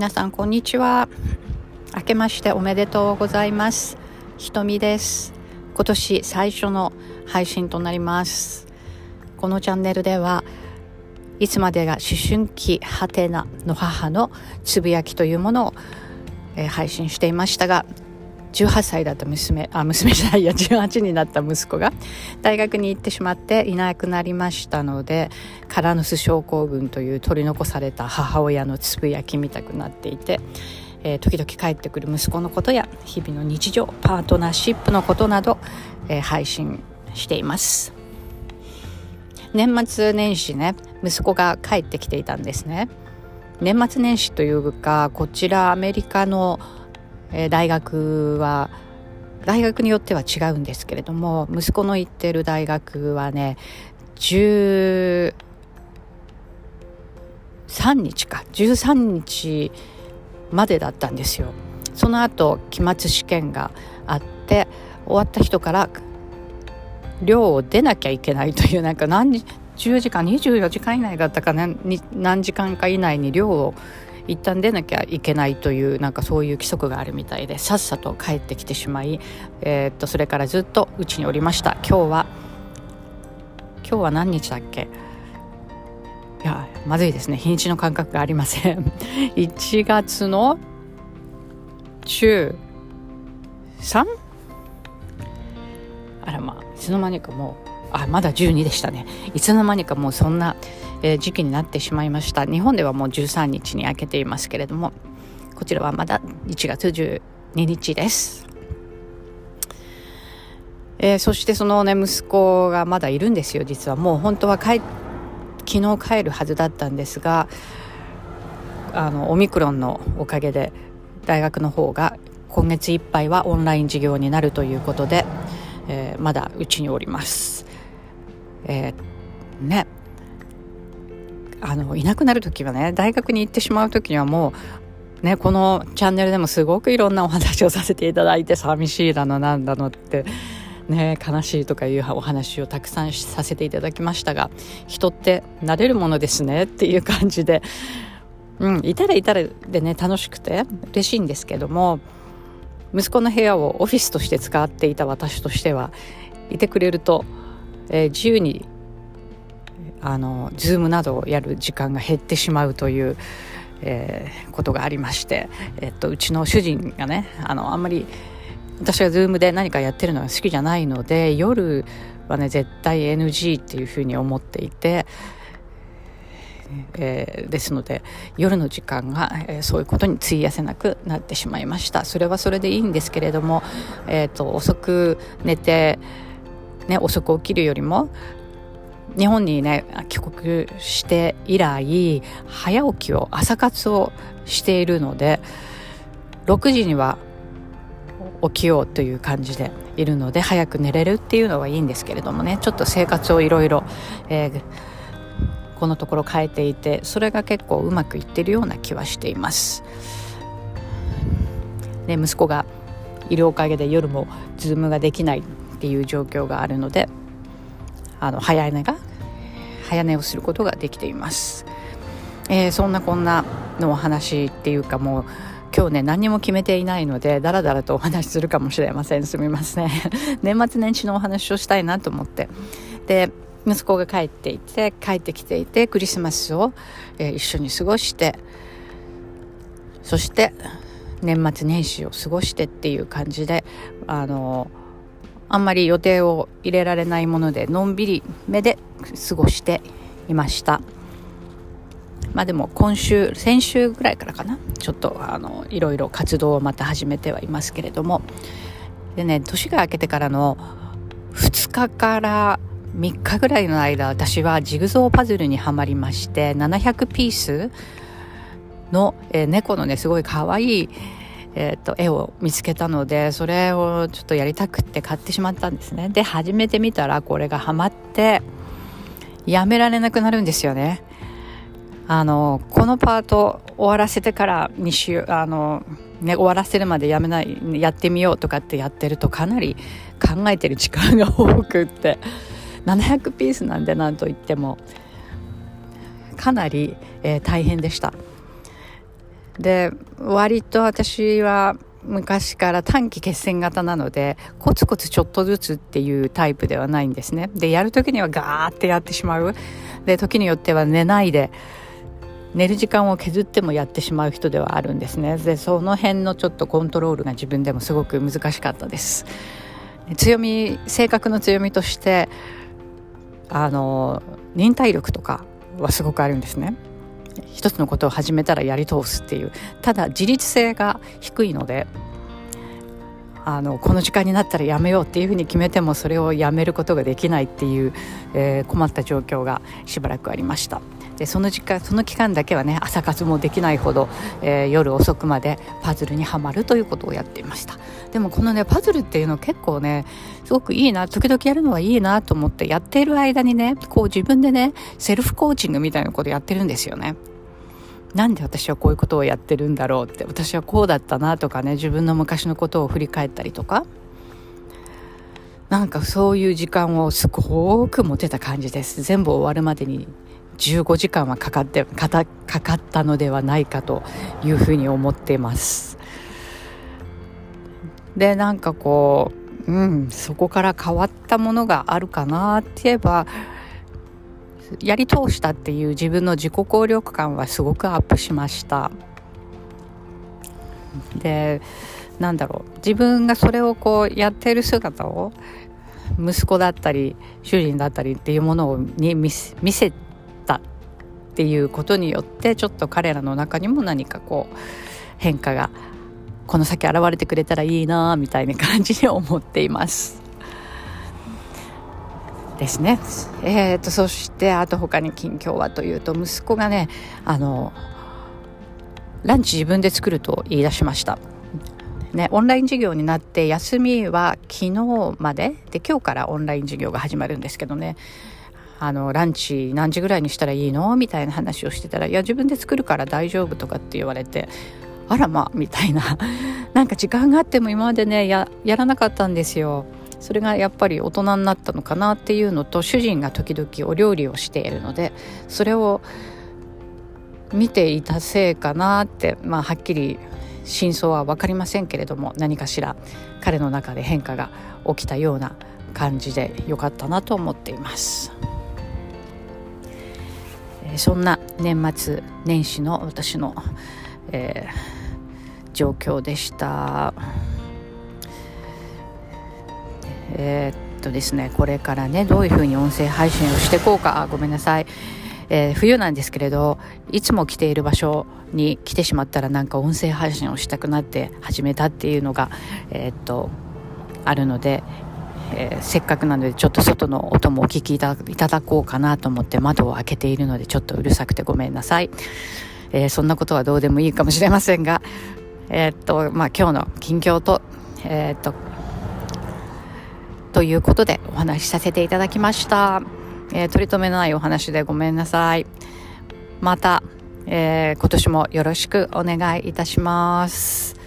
皆さんこんにちは。明けましておめでとうございます。ひとみです。今年最初の配信となります。このチャンネルではいつまでが思春期はてなの母のつぶやきというものを、えー、配信していましたが18歳だった娘あ娘じゃないや18になった息子が大学に行ってしまっていなくなりましたのでカラヌス症候群という取り残された母親のつぶやきみたくなっていて、えー、時々帰ってくる息子のことや日々の日常パートナーシップのことなど、えー、配信しています。年末年始ね息子が帰ってきていたんですね。年末年始というかこちらアメリカのえー、大学は大学によっては違うんですけれども息子の行ってる大学はね13日か13日までだったんですよ。その後期末試験があって終わった人から寮を出なきゃいけないというなんか何10時間24時間以内だったか何何時間か以内に寮を一旦出なきゃいけないというなんかそういう規則があるみたいでさっさと帰ってきてしまい、えー、っとそれからずっとうちにおりました。今日は今日は何日だっけ？いやまずいですね。日にちの感覚がありません。1月の中 3? あらまあいつの間にかもうあまだ12でしたね。いつの間にかもうそんな、えー、時期になってしまいました。日本ではもう13日に明けていますけれどもこちらはまだ1月12日です、えー、そしてそのね息子がまだいるんですよ。実はもう本当は帰昨日帰るはずだったんですがあのオミクロンのおかげで大学の方が今月いっぱいはオンライン授業になるということで、えー、まだうちにおります。えー、ね。あのいなくなる時はね大学に行ってしまう時にはもうねこのチャンネルでもすごくいろんなお話をさせていただいて寂しいだのなんだのってね悲しいとかいうお話をたくさんさせていただきましたが人って慣れるものですねっていう感じで、うん、いたらいたらでね楽しくて嬉しいんですけども息子の部屋をオフィスとして使っていた私としてはいてくれるとえー、自由にあの Zoom などをやる時間が減ってしまうという、えー、ことがありまして、えっと、うちの主人がねあのあんまり私が Zoom で何かやってるのが好きじゃないので夜はね絶対 NG っていうふうに思っていて。えー、ですので夜の時間が、えー、そういうことに費やせなくなってしまいましたそれはそれでいいんですけれども、えーと遅く寝てね、遅く起きるよりも日本にね帰国して以来早起きを朝活をしているので6時には起きようという感じでいるので早く寝れるっていうのはいいんですけれどもねちょっと生活をいろいろこのところ変えていてそれが結構うまくいってるような気はしています。で息子がいるおかげで夜もズームができないっていう状況があるのであの早寝が早寝をすることができています、えー、そんなこんなのお話っていうかもう今日ね何も決めていないのでだらだらとお話しするかもしれません。すみません。年末年始のお話をしたいなと思って。で息子が帰っていて帰ってきていてクリスマスを、えー、一緒に過ごしてそして年末年始を過ごしてっていう感じであのあんまり予定を入れられないものでのんびり目で過ごしていました。まあでも今週先週ぐらいからかな。ちょっとあのいろいろ活動をまた始めてはいますけれども。でね年が明けてからの2日から3日ぐらいの間私はジグゾーパズルにはまりまして700ピースの、えー、猫のねすごいかわいいえーと、絵を見つけたのでそれをちょっとやりたくって買ってしまったんですね。で始めてみたらこれがハマってやめられなくなるんですよね。あのこのパート終わらせてからにしあの、ね、終わらせるまでやめないやってみようとかってやってるとかなり考えてる時間が多くって700ピースなんでなんといってもかなり、えー、大変でした。で割と私は昔から短期決戦型なのでコツコツちょっとずつっていうタイプではないんですね。でやる時にはガーってやってしまう。で時によっては寝ないで寝る時間を削ってもやってしまう人ではあるんですね。でその辺のちょっとコントロールが自分でもすごく難しかったです。強み性格の強みとしてあの忍耐力とかはすごくあるんですね。一つのことを始めたらやり通すっていう。ただ自立性が低いのであのこの時間になったらやめようっていうふうに決めてもそれをやめることができないっていう、えー、困った状況がしばらくありました。でその時間その期間だけはね朝活もできないほど、えー、夜遅くまでパズルにはまるということをやっていました。でもこのねパズルっていうの結構ねすごくいいな時々やるのはいいなと思ってやっている間にねこう自分でねセルフコーチングみたいなことやってるんですよね。なんで私はこういうことをやってるんだろうって私はこうだったなとかね自分の昔のことを振り返ったりとか。なんかそういう時間をすごく持てた感じです。全部終わるまでに15時間はかかってかかかったのではないかというふうに思っています。でなんかこううんそこから変わったものがあるかなって言えばやり通したっていう自分の自己効力感はすごくアップしましたでなんだろう自分がそれをこうやってる姿を息子だったり主人だったりっていうものに見せたっていうことによってちょっと彼らの中にも何かこう変化がこの先現れてくれたらいいなみたいな感じに思っています。ですね。えーと、そしてあと他に近況はというと息子がねあのランチ自分で作ると言い出しました。ね、オンライン授業になって休みは昨日までで今日からオンライン授業が始まるんですけどねあのランチ何時ぐらいにしたらいいの？みたいな話をしてたら「いや自分で作るから大丈夫」とかって言われてあらまみたいななんか時間があっても今までねやらなかったんですよ。それがやっぱり大人になったのかなっていうのと主人が時々お料理をしているのでそれを見ていたせいかなって、まあ、はっきり真相は分かりませんけれども何かしら彼の中で変化が起きたような感じでよかったなと思っています。そんな年末年始の私の、えー、状況でした。えー、っとですねこれからねどういうふうに音声配信をしていこうか。ごめんなさい、えー、冬なんですけれどいつも来ている場所に来てしまったらなんか音声配信をしたくなって始めたっていうのがえー、っとあるのでえ、せっかくなのでちょっと外の音もお聞きいただこうかなと思って窓を開けているのでちょっとうるさくてごめんなさい、え、そんなことはどうでもいいかもしれませんがえ、っとまあ今日の近況とえっとということでお話しさせていただきました、えー、取り留めのないお話でごめんなさい。また、えー、今年もよろしくお願いいたします。